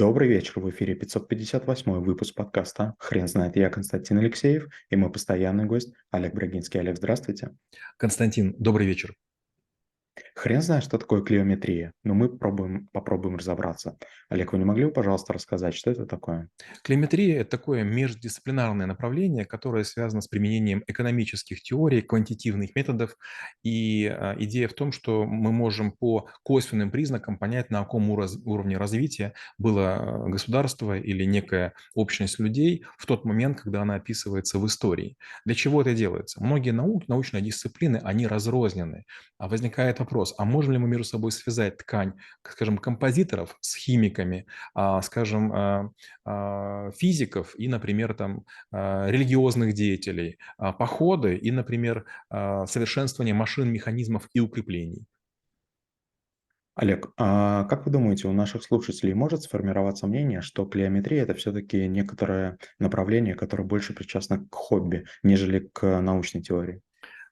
Добрый вечер, в эфире 558 выпуск подкаста «Хрен знает». Я Константин Алексеев и мой постоянный гость Олег Брагинский. Олег, здравствуйте. Константин, добрый вечер. Хрен знает, что такое клеометрия, но мы пробуем, попробуем разобраться. Олег, вы не могли бы, пожалуйста, рассказать, что это такое? Клеометрия– это такое междисциплинарное направление, которое связано с применением экономических теорий, квантитивных методов. И а, идея в том, что мы можем по косвенным признакам понять, на каком уровне развития было а, государство или некая общность людей в тот момент, когда она описывается в истории. Для чего это делается? Многие наук, научные дисциплины, они разрознены. А возникает вопрос, а можем ли мы между собой связать ткань, скажем, композиторов с химиками, а, скажем, а, а, физиков и, например, там, религиозных деятелей, походы и, например, совершенствование машин, механизмов и укреплений? Олег, а как вы думаете, у наших слушателей может сформироваться мнение, что клеометрия– это все-таки некоторое направление, которое больше причастно к хобби, нежели к научной теории?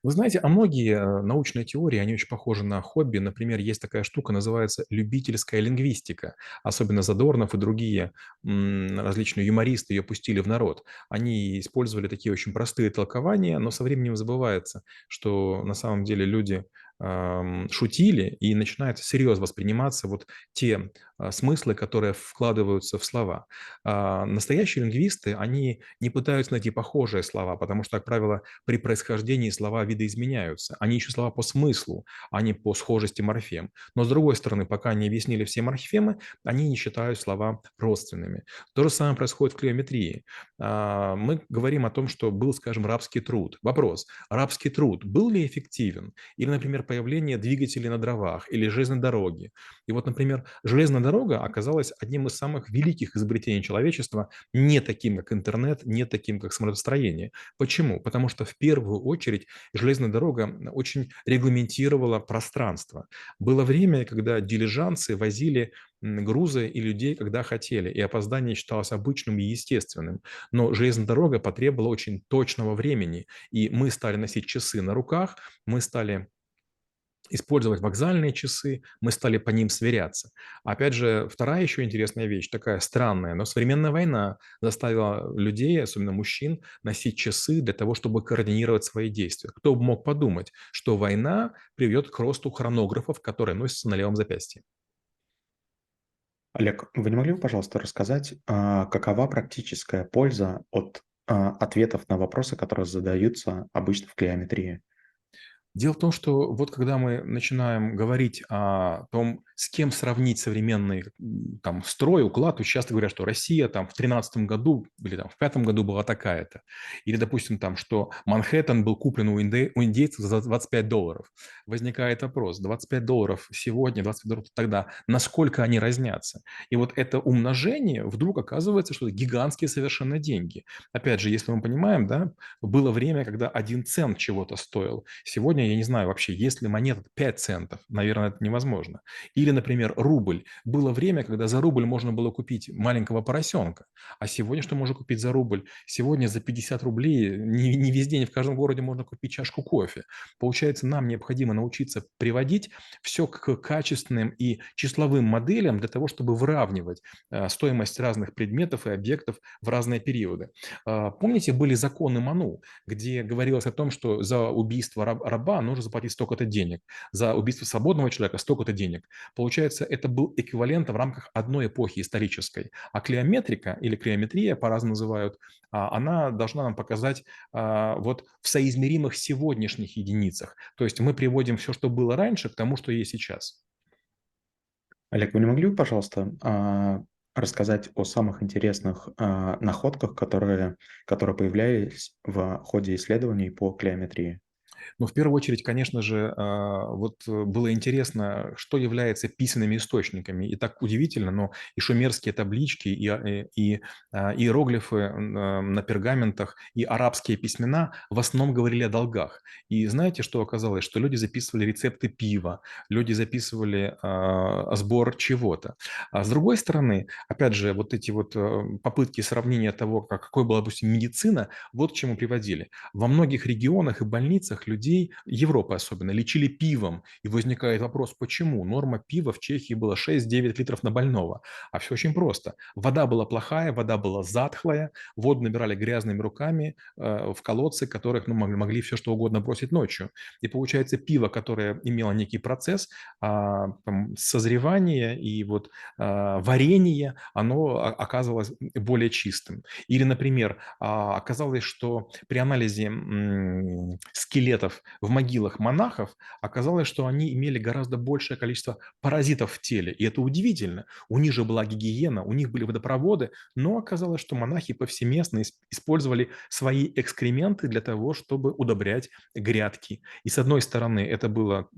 Вы знаете, а многие э, научные теории, они очень похожи на хобби. Например, есть такая штука, называется любительская лингвистика. Особенно Задорнов и другие различные юмористы ее пустили в народ. Они использовали такие очень простые толкования, но со временем забывается, что на самом деле люди шутили, и начинает всерьез восприниматься вот те а, смыслы, которые вкладываются в слова. А, настоящие лингвисты, они не пытаются найти похожие слова, потому что, как правило, при происхождении слова видоизменяются. Они ищут слова по смыслу, а не по схожести морфем. Но, с другой стороны, пока не объяснили все морфемы, они не считают слова родственными. То же самое происходит в клеометрии. А, мы говорим о том, что был, скажем, рабский труд. Вопрос, рабский труд был ли эффективен? Или, например, появление двигателей на дровах или железной дороги. И вот, например, железная дорога оказалась одним из самых великих изобретений человечества, не таким, как интернет, не таким, как самолетостроение. Почему? Потому что в первую очередь железная дорога очень регламентировала пространство. Было время, когда дилижанцы возили грузы и людей, когда хотели, и опоздание считалось обычным и естественным. Но железная дорога потребовала очень точного времени, и мы стали носить часы на руках, мы стали использовать вокзальные часы, мы стали по ним сверяться. Опять же, вторая еще интересная вещь, такая странная, но современная война заставила людей, особенно мужчин, носить часы для того, чтобы координировать свои действия. Кто бы мог подумать, что война приведет к росту хронографов, которые носятся на левом запястье. Олег, вы не могли бы, пожалуйста, рассказать, а, какова практическая польза от а, ответов на вопросы, которые задаются обычно в клеометрии? Дело в том, что вот когда мы начинаем говорить о том, с кем сравнить современный там строй, уклад, то часто говорят, что Россия там в 13 году или там в пятом году была такая-то. Или, допустим, там, что Манхэттен был куплен у, инди... у индейцев за 25 долларов. Возникает вопрос, 25 долларов сегодня, 25 долларов тогда, насколько они разнятся? И вот это умножение вдруг оказывается, что это гигантские совершенно деньги. Опять же, если мы понимаем, да, было время, когда один цент чего-то стоил. Сегодня я не знаю вообще, есть ли монета 5 центов. Наверное, это невозможно. Или, например, рубль. Было время, когда за рубль можно было купить маленького поросенка. А сегодня что можно купить за рубль? Сегодня за 50 рублей не, не везде, не в каждом городе можно купить чашку кофе. Получается, нам необходимо научиться приводить все к качественным и числовым моделям для того, чтобы выравнивать э, стоимость разных предметов и объектов в разные периоды. Э, помните, были законы Ману, где говорилось о том, что за убийство раба нужно заплатить столько-то денег, за убийство свободного человека столько-то денег. Получается, это был эквивалент в рамках одной эпохи исторической. А клеометрика или клеометрия, по-разному называют, а, она должна нам показать а, вот в соизмеримых сегодняшних единицах. То есть мы приводим все, что было раньше, к тому, что есть сейчас. Олег, вы не могли бы, пожалуйста, а, рассказать о самых интересных находках, которые, которые появлялись в ходе исследований по клеометрии? Но в первую очередь, конечно же, а, вот э, было интересно, что является писанными источниками. И так удивительно, но и шумерские таблички, и, а, и, и а, иероглифы на пергаментах, и арабские письмена в основном говорили о долгах. И знаете, что оказалось? Что люди записывали рецепты пива, люди записывали сбор чего-то. А с другой стороны, опять же, вот эти вот э, попытки сравнения того, как, какой была, допустим, медицина, вот к чему приводили. Во многих регионах и больницах людей, Европы особенно, лечили пивом. И возникает вопрос, почему? Норма пива в Чехии была 6-9 литров на больного. А все очень просто. Вода была плохая, вода была затхлая, воду набирали грязными руками э, в колодцы, которых ну, могли, могли все что угодно бросить ночью. И получается пиво, которое имело некий процесс а, там, созревания и вот а, варенья, оно оказывалось более чистым. Или, например, а, оказалось, что при анализе скелетов в могилах монахов оказалось, что они имели гораздо большее количество паразитов в теле. И это удивительно. У них же была гигиена, у них были водопроводы, но оказалось, что монахи повсеместно использовали свои экскременты для того, чтобы удобрять грядки. И с одной стороны, это было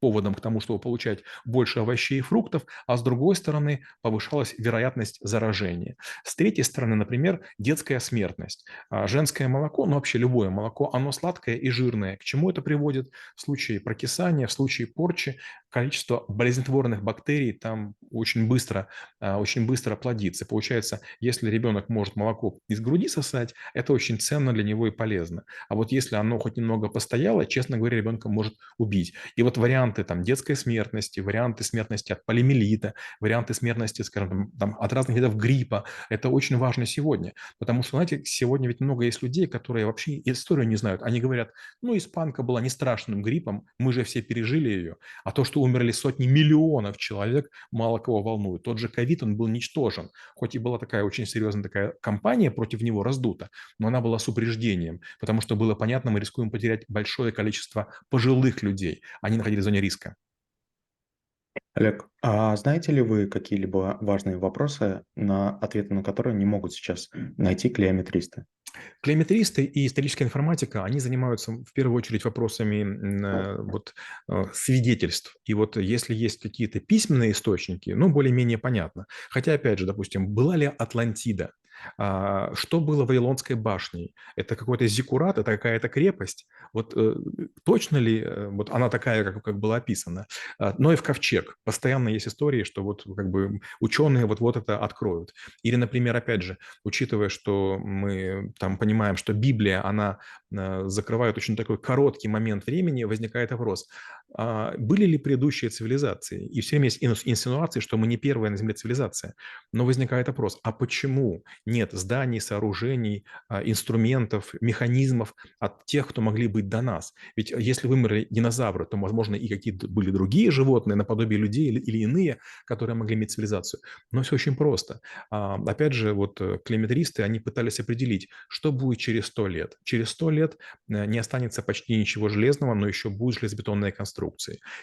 поводом к тому, чтобы получать больше овощей и фруктов, а с другой стороны, повышалась вероятность заражения. С третьей стороны, например, детская смертность. А, женское молоко, ну вообще любое молоко, оно сладкое и жирное. К чему это приводит? В случае прокисания, в случае порчи количество болезнетворных бактерий там очень быстро, а, очень быстро плодится. Получается, если ребенок может молоко из груди сосать, это очень ценно для него и полезно. А вот если оно хоть немного постояло, честно говоря, ребенка может убить. И вот варианты там детской смертности, варианты смертности от полимелита, варианты смертности, скажем, там, от разных видов гриппа, это очень важно сегодня. Потому что, знаете, сегодня ведь много есть людей, которые вообще историю не знают. Они говорят, ну, испанка была не страшным гриппом, мы же все пережили ее. А то, что умерли сотни миллионов человек, мало кого волнует. Тот же ковид, он был ничтожен. Хоть и была такая очень серьезная такая кампания против него раздута, но она была с упреждением, потому что было понятно, мы рискуем потерять большое количество пожилых людей. Они находились в зоне риска. Олег, а знаете ли вы какие-либо важные вопросы, на ответы на которые не могут сейчас найти клеометристы? Клеометристы и историческая информатика, они занимаются в первую очередь вопросами э, вот, э, свидетельств. И вот если есть какие-то письменные источники, ну, более-менее понятно. Хотя, опять же, допустим, была ли Атлантида? А, что было Вавилонской башней? Это какой-то зиккурат, это какая-то крепость? Вот э, точно ли э, вот она такая, как, как была описана? А, но и в ковчег. Постоянно есть истории, что вот как бы ученые вот-вот это откроют. Или, например, опять же, учитывая, что мы там понимаем, что Библия, она э, закрывает очень такой короткий момент времени, возникает вопрос, были ли предыдущие цивилизации? И все время есть инсинуации, что мы не первая на Земле цивилизация. Но возникает вопрос, а почему нет зданий, сооружений, а, инструментов, механизмов от тех, кто могли быть до нас? Ведь если вымерли динозавры, то, возможно, и какие-то были другие животные, наподобие людей или, иные, которые могли иметь цивилизацию. Но все очень просто. А, опять же, вот э, климетристы, они пытались определить, что будет через 100 лет. Через 100 лет э, не останется почти ничего железного, но еще будет железобетонная конструкция.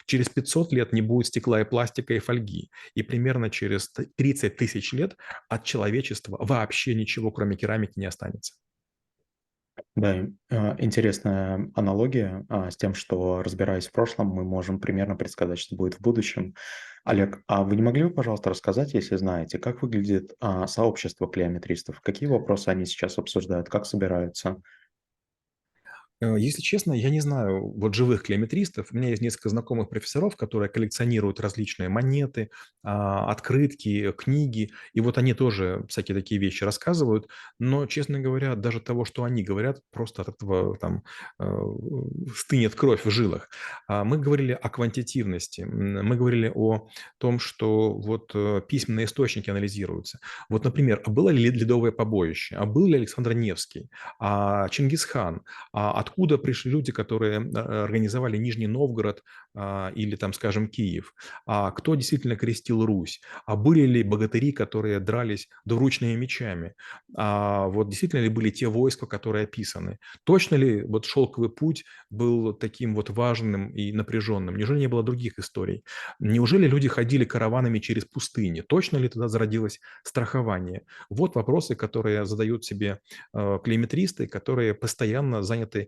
Через 500 лет не будет стекла и пластика и фольги. И примерно через 30 тысяч лет от человечества вообще вообще ничего, кроме керамики, не останется. Да, а, интересная аналогия а, с тем, что, разбираясь в прошлом, мы можем примерно предсказать, что будет в будущем. Олег, а вы не могли бы, пожалуйста, рассказать, если знаете, как выглядит а, сообщество клеометристов? Какие вопросы они сейчас обсуждают, как собираются? Э, если честно, я не знаю вот живых клеометристов. У меня есть несколько знакомых профессоров, которые коллекционируют различные монеты, а, открытки, книги, и вот они тоже всякие такие вещи рассказывают. Но, честно говоря, даже того, что они говорят, просто от этого там э, стынет кровь в жилах. А мы говорили о квантитивности, мы говорили о том, что вот э, письменные источники анализируются. Вот, например, а было ли ледовое побоище, а был ли Александр Невский, а Чингисхан, а откуда пришли люди, которые э, организовали Нижний Новгород а, или там, скажем, Киев, а кто действительно крестил Русь, а были ли богатыри, которые дрались двуручными мечами, а вот действительно ли были те войска, которые описаны, точно ли вот шелковый путь был таким вот важным и напряженным, неужели не было других историй, неужели люди ходили караванами через пустыни, точно ли тогда зародилось страхование? Вот вопросы, которые задают себе э, клейметристы, которые постоянно заняты а,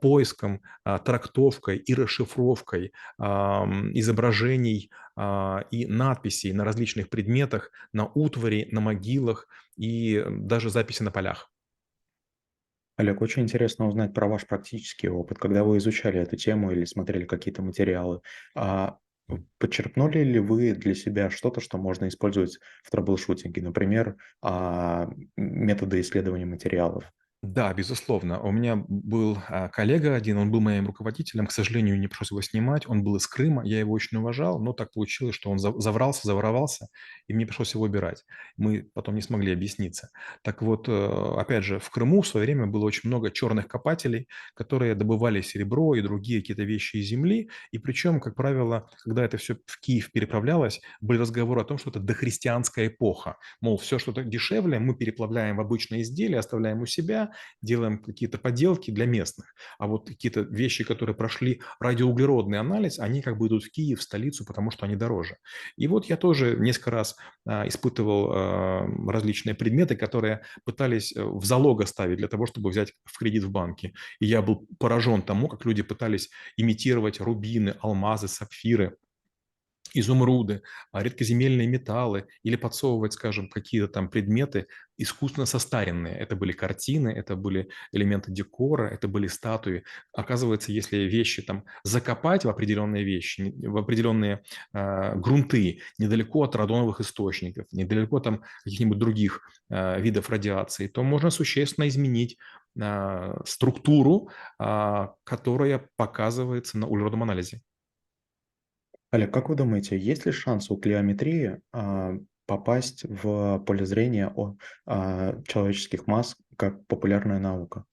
поиском, а, трактовкой и расшифровкой изображений а, и надписей на различных предметах, на утвари, на могилах и даже записи на полях. Олег, очень интересно узнать про ваш практический опыт, когда вы изучали эту тему или смотрели какие-то материалы. А Подчерпнули ли вы для себя что-то, что можно использовать в трэблшутинге, например, методы исследования материалов? Да, безусловно. У меня был а, коллега один, он был моим руководителем. К сожалению, не пришлось его снимать. Он был из Крыма, я его очень уважал, но так получилось, что он за- заврался, заворовался, и мне пришлось его убирать. Мы потом не смогли объясниться. Так вот, э, опять же, в Крыму в свое время было очень много черных копателей, которые добывали серебро и другие какие-то вещи из земли. И причем, как правило, когда это все в Киев переправлялось, были разговоры о том, что это дохристианская эпоха. Мол, все, что дешевле, мы переплавляем в обычные изделия, оставляем у себя, делаем какие-то поделки для местных. А вот какие-то вещи, которые прошли радиоуглеродный анализ, они как бы идут в Киев, в столицу, потому что они дороже. И вот я тоже несколько раз а, испытывал а, различные предметы, которые пытались э, в залог оставить для того, чтобы взять в кредит в банке. И я был поражен тому, как люди пытались имитировать рубины, алмазы, сапфиры изумруды, а, редкоземельные металлы или подсовывать, скажем, какие-то там предметы искусственно состаренные. Это были картины, это были элементы декора, это были статуи. Оказывается, если вещи там закопать в определенные вещи, в определенные э, грунты, недалеко от радоновых источников, недалеко там каких-нибудь других э, видов радиации, то можно существенно изменить структуру, которая показывается на углеродном анализе. Олег, как вы думаете, есть ли шанс у клеометрии а, попасть в поле зрения о, а, человеческих масс как популярная наука?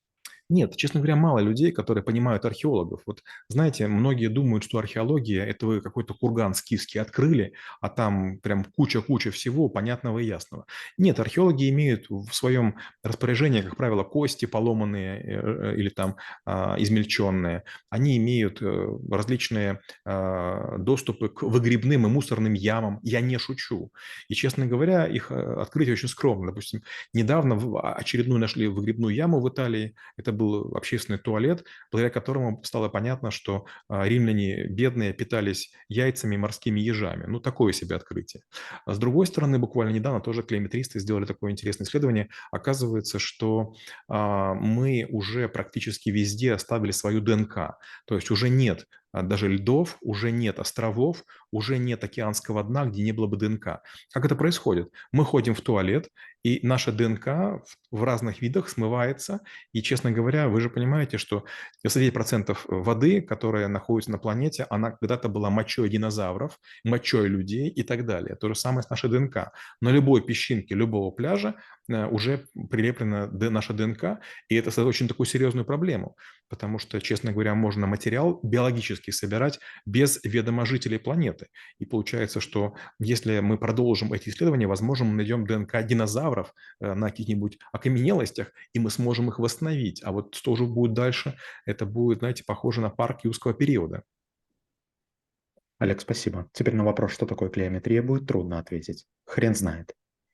Нет, честно говоря, мало людей, которые понимают археологов. Вот знаете, многие думают, что археология– это вы какой-то курган скифский открыли, а там прям куча-куча всего понятного и ясного. Нет, археологи имеют в своем распоряжении, как правило, кости поломанные э, э, или там а, измельченные. Они имеют э, различные а, доступы к выгребным и мусорным ямам. Я не шучу. И, честно говоря, их открытие очень скромно. Допустим, недавно очередную нашли выгребную яму в Италии. Это был общественный туалет, благодаря которому стало понятно, что а, римляне бедные питались яйцами и морскими ежами. Ну, такое себе открытие. А с другой стороны, буквально недавно тоже клейметристы сделали такое интересное исследование. Оказывается, что а, мы уже практически везде оставили свою ДНК. То есть уже нет даже льдов, уже нет островов, уже нет океанского дна, где не было бы ДНК. Как это происходит? Мы ходим в туалет, и наша ДНК в разных видах смывается. И, честно говоря, вы же понимаете, что 99% воды, которая находится на планете, она когда-то была мочой динозавров, мочой людей и так далее. То же самое с нашей ДНК. На любой песчинке любого пляжа уже прилеплена наша ДНК, и это создает очень такую серьезную проблему, потому что, честно говоря, можно материал биологически собирать без ведома жителей планеты. И получается, что если мы продолжим эти исследования, возможно, мы найдем ДНК динозавров э, на каких-нибудь окаменелостях, и мы сможем их восстановить. А вот что же будет дальше, это будет, знаете, похоже на парк юрского периода. Олег, спасибо. Теперь на вопрос, что такое клеометрия, будет трудно ответить. Хрен знает.